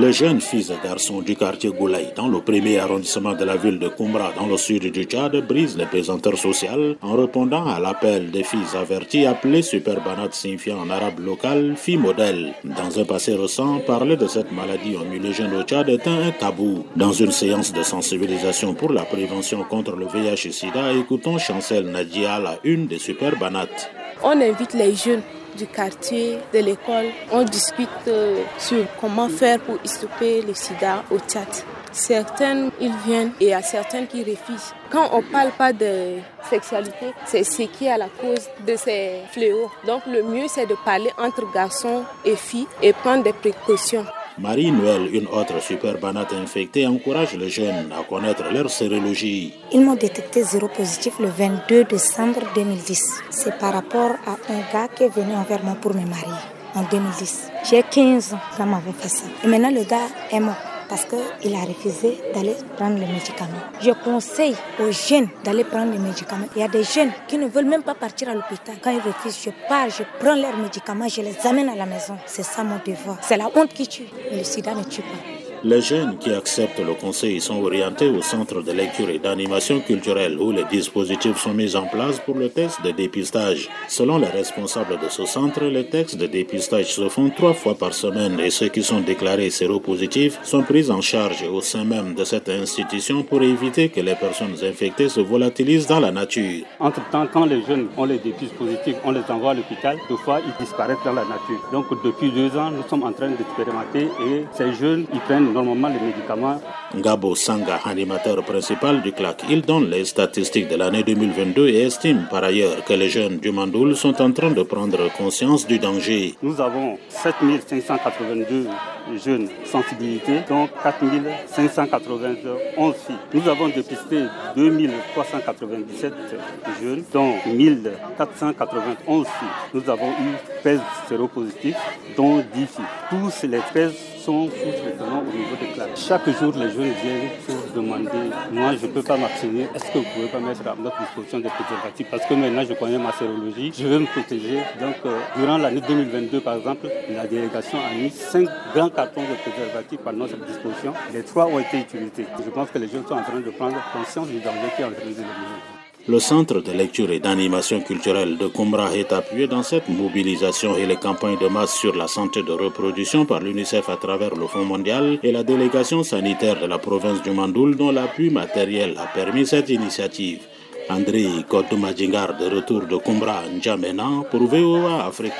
Les jeunes filles et garçons du quartier Goulaï, dans le premier arrondissement de la ville de Kumbra, dans le sud du Tchad, brisent les pesanteurs sociales en répondant à l'appel des filles averties appelées superbanat signifiant en arabe local fille modèle. Dans un passé récent, parler de cette maladie en milieu jeune au Tchad est un tabou. Dans une séance de sensibilisation pour la prévention contre le VIH et SIDA, écoutons Chancel Nadia, la une des superbanates. On invite les jeunes du quartier, de l'école. On discute euh, sur comment faire pour stopper le sida au Tchad. Certaines, ils viennent et il y a certaines qui refusent. Quand on ne parle pas de sexualité, c'est ce qui est à la cause de ces fléaux. Donc le mieux, c'est de parler entre garçons et filles et prendre des précautions. Marie-Noël, une autre super banate infectée, encourage les jeunes à connaître leur sérologie. Ils m'ont détecté zéro positif le 22 décembre 2010. C'est par rapport à un gars qui est venu envers moi pour me marier en 2010. J'ai 15 ans quand m'avait fait. Et maintenant, le gars est mort parce qu'il a refusé d'aller prendre les médicaments. Je conseille aux jeunes d'aller prendre les médicaments. Il y a des jeunes qui ne veulent même pas partir à l'hôpital. Quand ils refusent, je pars, je prends leurs médicaments, je les amène à la maison. C'est ça mon devoir. C'est la honte qui tue. Le sida ne tue pas. Les jeunes qui acceptent le conseil sont orientés au centre de lecture et d'animation culturelle où les dispositifs sont mis en place pour le test de dépistage. Selon les responsables de ce centre, les tests de dépistage se font trois fois par semaine et ceux qui sont déclarés séropositifs sont pris en charge au sein même de cette institution pour éviter que les personnes infectées se volatilisent dans la nature. Entre-temps, quand les jeunes ont les dépistes positifs, on les envoie à l'hôpital, deux fois ils disparaissent dans la nature. Donc depuis deux ans, nous sommes en train d'expérimenter et ces jeunes, ils prennent normalement les médicaments. Gabo Sanga, animateur principal du CLAC, il donne les statistiques de l'année 2022 et estime par ailleurs que les jeunes du Mandoul sont en train de prendre conscience du danger. Nous avons 7582 jeunes sensibilités, dont 4591 filles. Nous avons dépisté 2397 jeunes, dont 1491 filles. Nous avons eu 13 séropositifs, dont 10 filles. Tous les 13 sont sous traitement au niveau des classes. Chaque jour, les jeunes viennent pour demander Moi, je ne peux pas m'abstenir. Est-ce que vous pouvez pas mettre à notre disposition des préservatifs? Parce que maintenant, je connais ma sérologie. Je veux me protéger. Donc, euh, durant l'année 2022, par exemple, la délégation a mis 5 grands Les trois ont été utilisés. Je pense que les sont en train de prendre conscience qui est en train de. Le Centre de lecture et d'animation culturelle de Kumbra est appuyé dans cette mobilisation et les campagnes de masse sur la santé de reproduction par l'UNICEF à travers le Fonds mondial et la délégation sanitaire de la province du Mandoul dont l'appui matériel a permis cette initiative. André Kotoumajingar de retour de Kumbra, N'Djamena pour VOA Afrique.